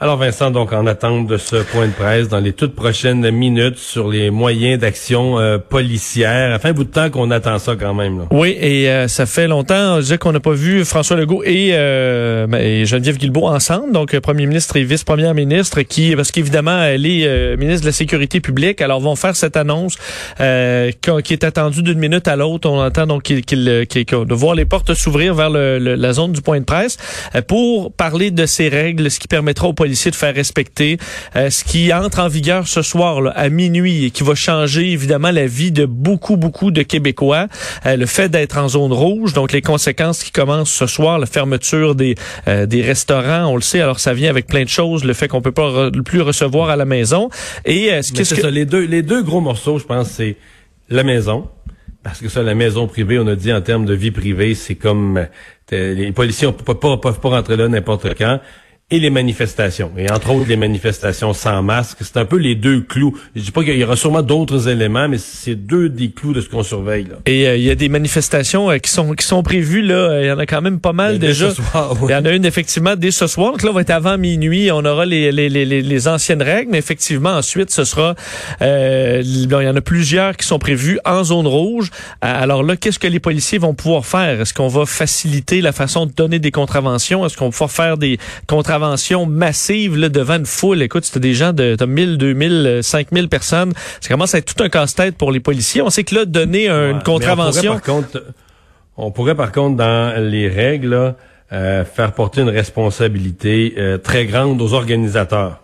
Alors Vincent, donc en attente de ce point de presse dans les toutes prochaines minutes sur les moyens d'action euh, policière. Enfin, bout de temps qu'on attend ça quand même. Là. Oui, et euh, ça fait longtemps je qu'on n'a pas vu François Legault et, euh, ben, et Geneviève Guilbeault ensemble, donc premier ministre et vice-première ministre, qui parce qu'évidemment elle est ministre de la sécurité publique, alors vont faire cette annonce qui est attendue d'une minute à l'autre. On entend donc qu'il de voir les portes s'ouvrir vers le, la zone du point de presse pour parler de ces règles, ce qui permettra aux policiers de faire respecter euh, ce qui entre en vigueur ce soir là, à minuit et qui va changer évidemment la vie de beaucoup, beaucoup de Québécois. Euh, le fait d'être en zone rouge, donc les conséquences qui commencent ce soir, la fermeture des, euh, des restaurants, on le sait, alors ça vient avec plein de choses, le fait qu'on peut pas plus recevoir à la maison. Et ce que... Ça, les, deux, les deux gros morceaux, je pense, c'est la maison, parce que ça, la maison privée, on a dit en termes de vie privée, c'est comme les policiers ne peuvent pas, peuvent pas rentrer là n'importe quand et les manifestations. Et entre autres, les manifestations sans masque. C'est un peu les deux clous. Je dis pas qu'il y aura sûrement d'autres éléments, mais c'est deux des clous de ce qu'on surveille. Là. Et euh, il y a des manifestations euh, qui sont qui sont prévues là. Il y en a quand même pas mal déjà. Il y en a une effectivement dès ce soir. Donc là, on va être avant minuit. On aura les, les, les, les anciennes règles, mais effectivement ensuite, ce sera. Euh, il y en a plusieurs qui sont prévues en zone rouge. Alors là, qu'est-ce que les policiers vont pouvoir faire? Est-ce qu'on va faciliter la façon de donner des contraventions? Est-ce qu'on va pouvoir faire des contraventions massive là, devant une foule. Écoute, c'était des gens de 1000, 2000, 5000 personnes. Ça commence à être tout un casse-tête pour les policiers. On sait que là, donner une contravention... On pourrait, par contre, on pourrait, par contre, dans les règles, euh, faire porter une responsabilité euh, très grande aux organisateurs.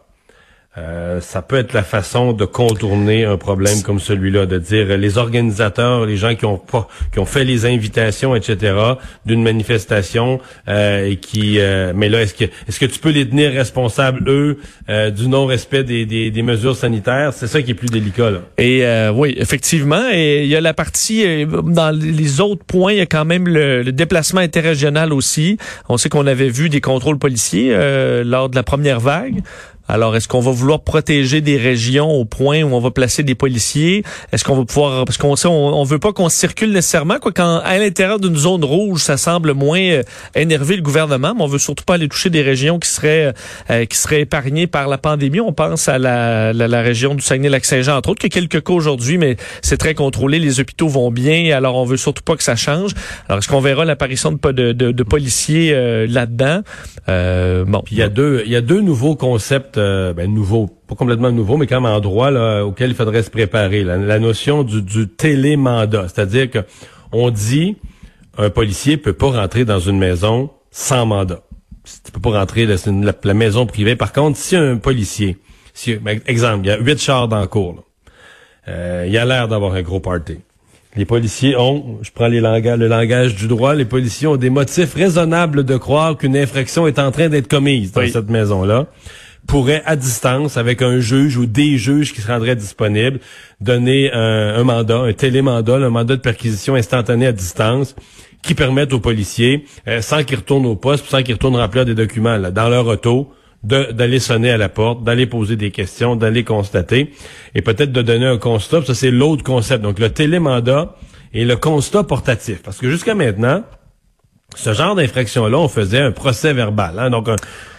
Euh, ça peut être la façon de contourner un problème comme celui-là, de dire les organisateurs, les gens qui ont pas, qui ont fait les invitations, etc., d'une manifestation euh, et qui, euh, mais là, est-ce que est-ce que tu peux les tenir responsables eux du non-respect des, des, des, mesures sanitaires? C'est ça qui est plus délicat. Là. Et oui, effectivement, et il y a la partie dans les autres points, il y a quand même le, le déplacement interrégional aussi. On sait qu'on avait vu des contrôles policiers lors de la première vague. Alors, est-ce qu'on va vouloir protéger des régions au point où on va placer des policiers? Est-ce qu'on va pouvoir, parce qu'on sait, on, veut pas qu'on circule nécessairement, quoi, quand à l'intérieur d'une zone rouge, ça semble moins euh, énerver le gouvernement, mais on veut surtout pas aller toucher des régions qui seraient, euh, qui seraient épargnées par la pandémie. On pense à la, la, région du Saguenay-Lac-Saint-Jean, entre autres, qui a quelques cas aujourd'hui, mais c'est très contrôlé. Les hôpitaux vont bien, alors on veut surtout pas que ça change. Alors, est-ce qu'on verra l'apparition de, de, policiers euh, là-dedans? bon. il y a deux, il y a deux nouveaux concepts euh, ben, nouveau, pas complètement nouveau, mais quand même un droit là, auquel il faudrait se préparer. La, notion du, du télémandat, c'est-à-dire que on dit un policier peut pas rentrer dans une maison sans mandat. Tu peux pas rentrer dans la, maison privée. Par contre, si un policier, si, ben, exemple, il y a huit chars dans le cours, euh, il a l'air d'avoir un gros party. Les policiers ont, je prends les langages, le langage du droit, les policiers ont des motifs raisonnables de croire qu'une infraction est en train d'être commise dans cette maison-là pourrait, à distance, avec un juge ou des juges qui se rendraient disponibles, donner un, mandat, un télémandat, un mandat de perquisition instantané à distance qui permettent aux policiers, euh, sans qu'ils retournent au poste, sans qu'ils retournent remplir des documents là, dans leur auto, d'aller sonner à la porte, d'aller poser des questions, d'aller constater, et peut-être de donner un constat. Ça, c'est l'autre concept. Donc, le télémandat et le constat portatif. Parce que jusqu'à maintenant, ce genre d'infraction-là, on faisait un procès verbal, hein, donc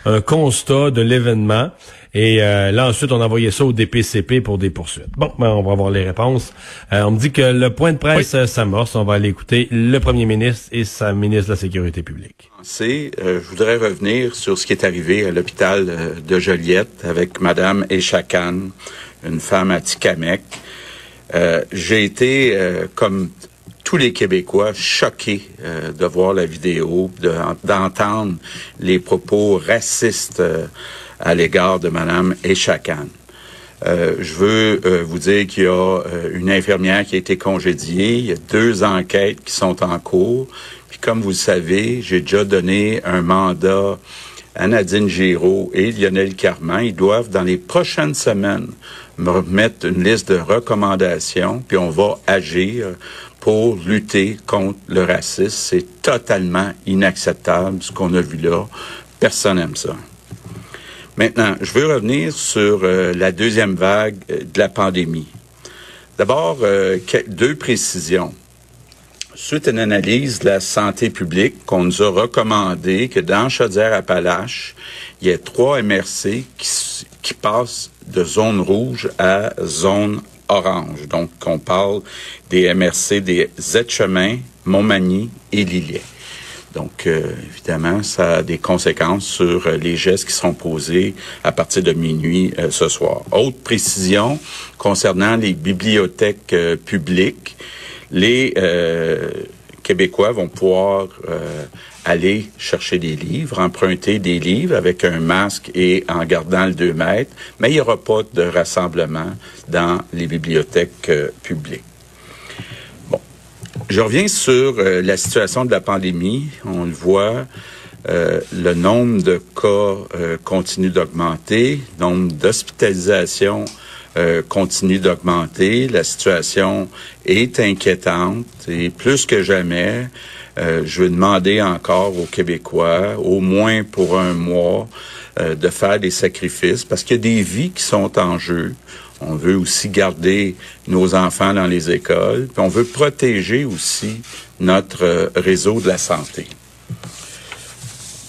un, constat de l'événement. Et euh, là, ensuite, on envoyait ça au DPCP pour des poursuites. Bon, ben, on va avoir les réponses. Euh, on me dit que le point de presse oui. s'amorce. On va aller écouter le premier ministre et sa ministre de la Sécurité publique. C'est, euh, je voudrais revenir sur ce qui est arrivé à l'hôpital de Joliette avec Madame Echakan, une femme à Tikamek. J'ai été, comme tous les Québécois choqués euh, de voir la vidéo, d'entendre les propos racistes euh, à l'égard de Madame Echakan. Euh, je veux euh, vous dire qu'il y a une infirmière qui a été congédiée. Il y a deux enquêtes qui sont en cours. Puis comme vous le savez, j'ai déjà donné un mandat à Nadine Giraud et Lionel Carman. Ils doivent, dans les prochaines semaines, me remettre une liste de recommandations, puis on va agir pour lutter contre le racisme. C'est totalement inacceptable ce qu'on a vu là. Personne n'aime ça. Maintenant, je veux revenir sur euh, la deuxième vague euh, de la pandémie. D'abord, euh, deux précisions. suite à une analyse de la santé publique, qu'on nous a recommandé que dans Chaudière-Appalaches, il y ait trois MRC qui, qui passent de zone rouge à zone orange. Donc, on parle des MRC des Z-Chemin, Montmagny et Lillet. Donc, euh, évidemment, ça a des conséquences sur euh, les gestes qui sont posés à partir de minuit euh, ce soir. Autre précision concernant les bibliothèques publiques, les Québécois vont pouvoir aller chercher des livres, emprunter des livres avec un masque et en gardant le 2 mètres, mais il n'y aura pas de rassemblement dans les bibliothèques publiques. Je reviens sur euh, la situation de la pandémie. On le voit, euh, le nombre de cas euh, continue d'augmenter, le nombre d'hospitalisations continue d'augmenter. La situation est inquiétante et plus que jamais, je veux demander encore aux Québécois, au moins pour un mois, de faire des sacrifices parce qu'il y a des vies qui sont en jeu. On veut aussi garder nos enfants dans les écoles. On veut protéger aussi notre euh, réseau de la santé.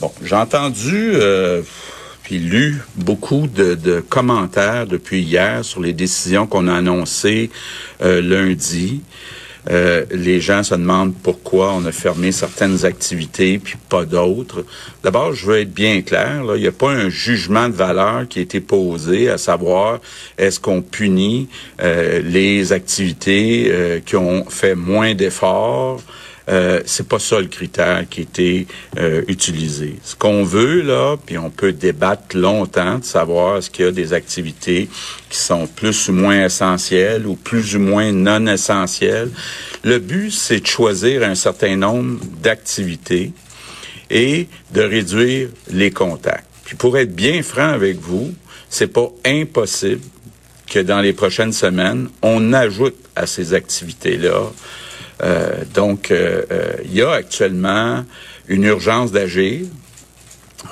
Bon, j'ai entendu euh, puis lu beaucoup de, commentaires depuis hier sur les décisions qu'on a annoncées euh, lundi. Euh, les gens se demandent pourquoi on a fermé certaines activités puis pas d'autres. D'abord, je veux être bien clair, il n'y a pas un jugement de valeur qui a été posé, à savoir est-ce qu'on punit euh, les activités euh, qui ont fait moins d'efforts euh, c'est pas ça le critère qui été euh, utilisé. Ce qu'on veut là, puis on peut débattre longtemps de savoir est-ce qu'il y a des activités qui sont plus ou moins essentielles ou plus ou moins non essentielles. Le but, c'est de choisir un certain nombre d'activités et de réduire les contacts. Puis pour être bien franc avec vous, c'est pas impossible que dans les prochaines semaines, on ajoute à ces activités-là donc, euh, euh, il y a actuellement une urgence d'agir.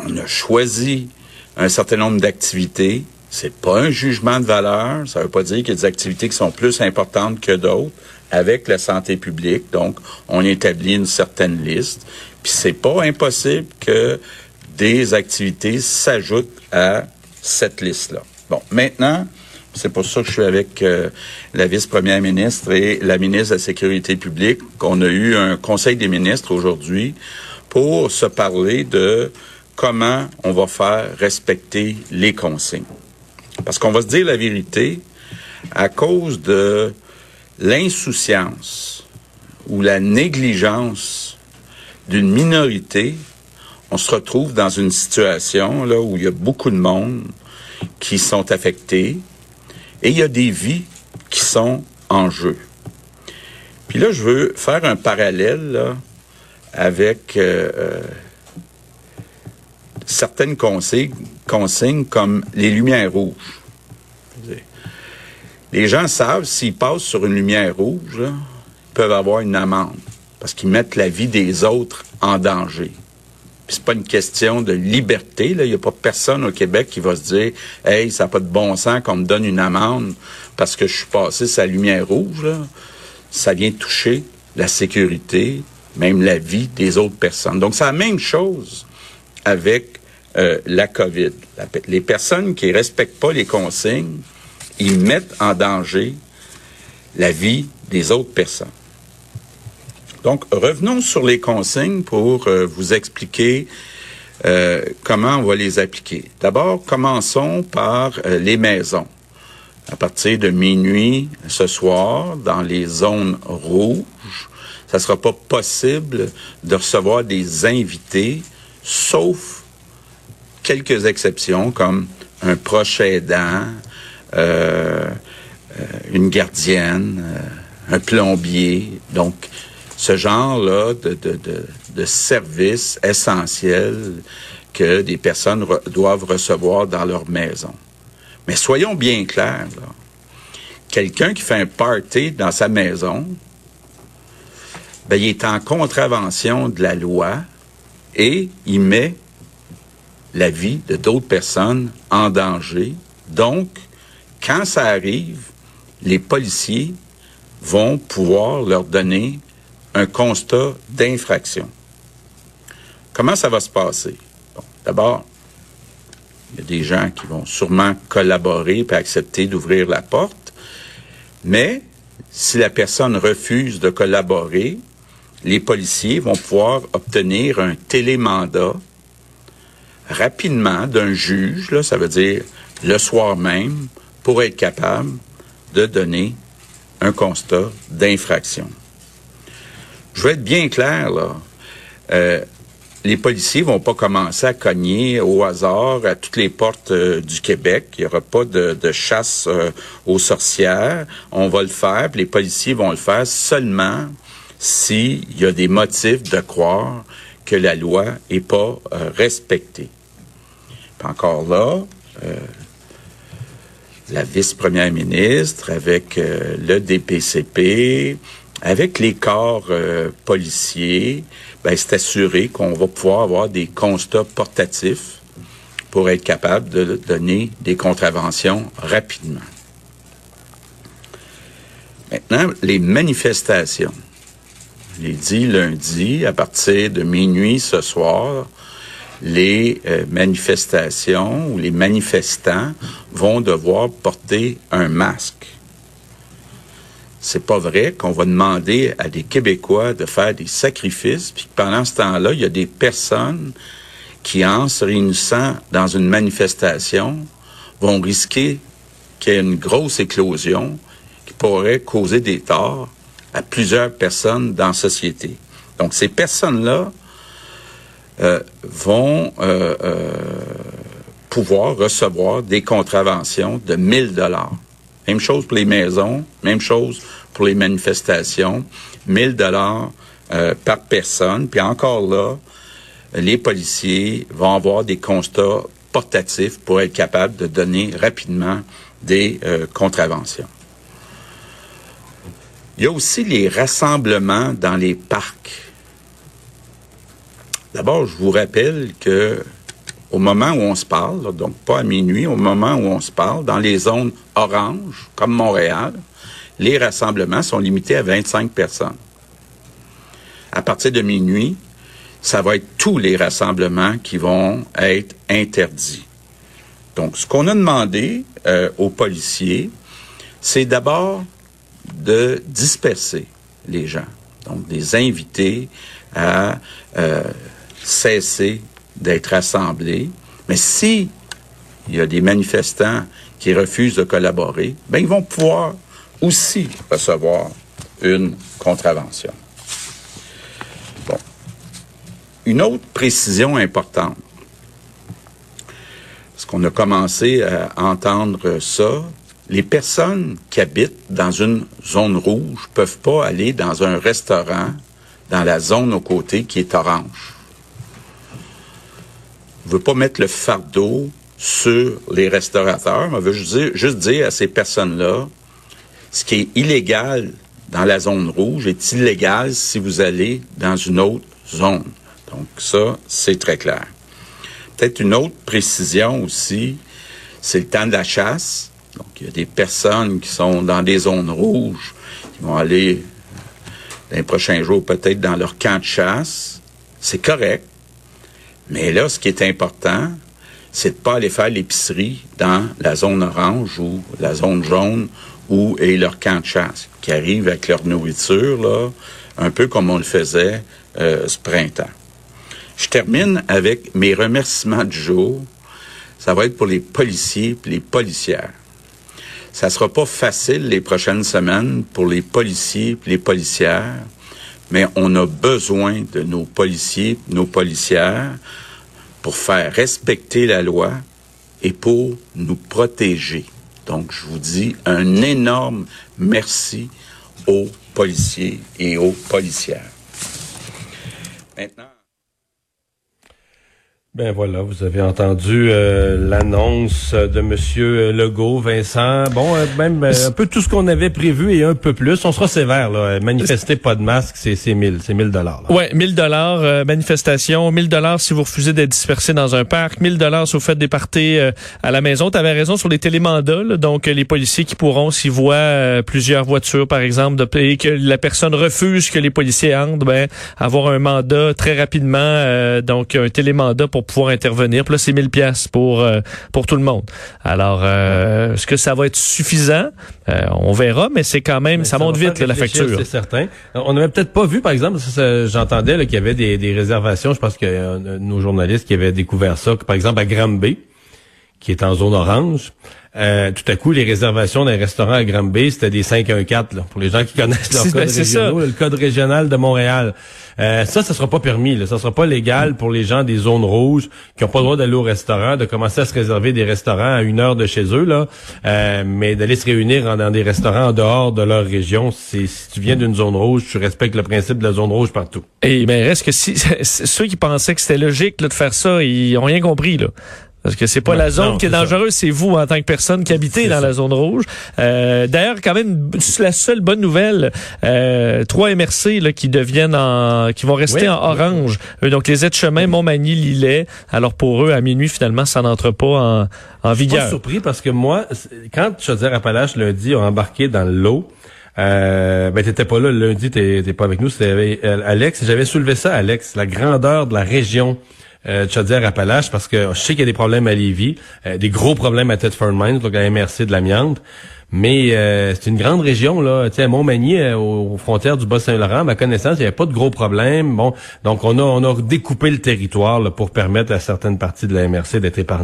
On a choisi un certain nombre d'activités. C'est pas un jugement de valeur. Ça veut pas dire qu'il y a des activités qui sont plus importantes que d'autres avec la santé publique. Donc, on établit une certaine liste. Puis c'est pas impossible que des activités s'ajoutent à cette liste-là. Bon, maintenant, c'est pour ça que je suis avec euh, la vice-première ministre et la ministre de la Sécurité publique. qu'on a eu un conseil des ministres aujourd'hui pour se parler de comment on va faire respecter les consignes. Parce qu'on va se dire la vérité, à cause de l'insouciance ou la négligence d'une minorité, on se retrouve dans une situation là où il y a beaucoup de monde qui sont affectés, et il y a des vies qui sont en jeu. Puis là, je veux faire un parallèle avec euh, euh, certaines consignes, consignes comme les lumières rouges. Les gens savent, s'ils passent sur une lumière rouge, ils peuvent avoir une amende parce qu'ils mettent la vie des autres en danger c'est pas une question de liberté. Il n'y a pas personne au Québec qui va se dire Hey, ça n'a pas de bon sens qu'on me donne une amende parce que je suis passé sa lumière rouge. Ça vient toucher la sécurité, même la vie des autres personnes. Donc, c'est la même chose avec euh, la COVID. les personnes qui respectent pas les consignes, ils mettent en danger la vie des autres personnes. Donc, revenons sur les consignes pour euh, vous expliquer euh, comment on va les appliquer. D'abord, commençons par euh, les maisons. À partir de minuit ce soir, dans les zones rouges, ça sera pas possible de recevoir des invités, sauf quelques exceptions comme un proche aidant, une gardienne, un plombier. Donc, ce genre-là de, de, de, services essentiels que des personnes doivent recevoir dans leur maison. Mais soyons bien clairs, quelqu'un qui fait un party dans sa maison, ben, il est en contravention de la loi et il met la vie de d'autres personnes en danger. Donc, quand ça arrive, les policiers vont pouvoir leur donner un constat d'infraction. Comment ça va se passer? D'abord, il y a des gens qui vont sûrement collaborer et accepter d'ouvrir la porte, mais si la personne refuse de collaborer, les policiers vont pouvoir obtenir un télémandat rapidement d'un juge, là, ça veut dire le soir même, pour être capable de donner un constat d'infraction. Je veux être bien clair, là. Euh, les policiers vont pas commencer à cogner au hasard à toutes les portes euh, du Québec. Il y aura pas de, chasse euh, aux sorcières. On va le faire, les policiers vont le faire seulement s'il y a des motifs de croire que la loi est pas respectée. encore là, la vice-première ministre, avec le DPCP, avec les corps euh, policiers, ben, c'est assuré qu'on va pouvoir avoir des constats portatifs pour être capable de donner des contraventions rapidement. Maintenant, les manifestations. Je dit lundi, à partir de minuit ce soir, les euh, manifestations ou les manifestants vont devoir porter un masque c'est pas vrai qu'on va demander à des Québécois de faire des sacrifices, puis pendant ce temps-là, il y a des personnes qui, en se réunissant dans une manifestation, vont risquer qu'il y ait une grosse éclosion qui pourrait causer des torts à plusieurs personnes dans la société. Donc, ces personnes-là euh, vont euh, euh, pouvoir recevoir des contraventions de 1000 dollars. Même chose pour les maisons, même chose pour les manifestations, 1000 dollars euh, par personne. Puis encore là, les policiers vont avoir des constats portatifs pour être capables de donner rapidement des euh, contraventions. Il y a aussi les rassemblements dans les parcs. D'abord, je vous rappelle que au moment où on se parle, donc pas à minuit, au moment où on se parle, dans les zones oranges, comme Montréal, les rassemblements sont limités à 25 personnes. À partir de minuit, ça va être tous les rassemblements qui vont être interdits. Donc, ce qu'on a demandé euh, aux policiers, c'est d'abord de disperser les gens, donc des inviter à euh, cesser d'être assemblés. Mais si il y a des manifestants qui refusent de collaborer, ben ils vont pouvoir aussi recevoir une contravention. Bon. Une autre précision importante, parce qu'on a commencé à entendre ça, les personnes qui habitent dans une zone rouge peuvent pas aller dans un restaurant dans la zone aux côtés qui est orange. On veut pas mettre le fardeau sur les restaurateurs, on veut juste dire, juste dire à ces personnes-là, ce qui est illégal dans la zone rouge est illégal si vous allez dans une autre zone. Donc ça, c'est très clair. Peut-être une autre précision aussi, c'est le temps de la chasse. Donc il y a des personnes qui sont dans des zones rouges, qui vont aller dans les prochains jours peut-être dans leur camp de chasse. C'est correct. Mais là, ce qui est important, c'est de pas aller faire l'épicerie dans la zone orange ou la zone jaune où est leur camp de chasse, qui arrivent avec leur nourriture, là, un peu comme on le faisait euh, ce printemps. Je termine avec mes remerciements du jour. Ça va être pour les policiers et les policières. Ça sera pas facile les prochaines semaines pour les policiers et les policières, mais on a besoin de nos policiers, nos policières, pour faire respecter la loi et pour nous protéger. Donc, je vous dis un énorme merci aux policiers et aux policières. Maintenant. Ben voilà, vous avez entendu euh, l'annonce de Monsieur Legault, Vincent. Bon, euh, même euh, un peu tout ce qu'on avait prévu et un peu plus. On sera sévère là. Manifester pas de masque, c'est c'est 1000, c'est 1000 dollars. Ouais, 1000 dollars manifestation, 1000 dollars si vous refusez d'être dispersé dans un parc, 1000 dollars si vous faites des parties à la maison. Tu avais raison sur les télémandats, donc les policiers qui pourront s'y voient plusieurs voitures par exemple de, et que la personne refuse que les policiers entrent, ben avoir un mandat très rapidement donc un télémandat pour pouvoir intervenir. Puis là, c'est 1000 pièces pour euh, pour tout le monde. Alors, euh, est-ce que ça va être suffisant? Euh, On verra, mais c'est quand même, ça, monte vite la facture. C'est certain. On n'avait peut-être pas vu, par exemple, j'entendais qu'il y avait des, des, réservations. Je pense que nos journalistes qui avaient découvert ça, que, par exemple à Granby, qui est en zone orange. Euh, tout à coup, les réservations d'un restaurant à Granby, c'était des 514, là, pour les gens qui connaissent leur code régional, le code régional de Montréal. Euh, ça, ça sera pas permis. Là. Ça sera pas légal pour les gens des zones rouges qui ont pas le droit d'aller au restaurant, de commencer à se réserver des restaurants à une heure de chez eux, là. Euh, mais d'aller se réunir dans des restaurants en dehors de leur région, si tu viens d'une zone rouge, tu respectes le principe de la zone rouge partout. Et mais reste que si ceux qui pensaient que c'était logique de faire ça, ils ont rien compris là. Parce que c'est pas la zone qui est, dangereuse, c'est vous en tant que personne qui habitez dans la zone rouge. Euh, D'ailleurs, quand même, la seule bonne nouvelle, euh, trois MRC là, qui deviennent en, qui vont rester en orange. donc les aides-chemins Montmagny, Lillet. Alors pour eux, à minuit finalement, ça n'entre pas en, en vigueur. Je suis surpris parce que moi, quand Chaudière-Appalaches lundi a embarqué dans l'eau. Euh, ben t'étais pas là lundi, t'es pas avec nous, c'était Alex. J'avais soulevé ça, Alex, la grandeur de la région euh, Chaudière-Appalaches parce que je sais qu'il y a des problèmes à Lévis, euh, des gros problèmes à Thetford Mines, donc à MRC de l'amiante. Mais euh, c'est une grande région, là. Tu sais, Montmagny, euh, aux, frontières du Bas-Saint-Laurent, à ma connaissance, il n'y avait pas de gros problèmes. Bon, donc on a, on a découpé le territoire pour permettre à certaines parties de la MRC d'être épargnées.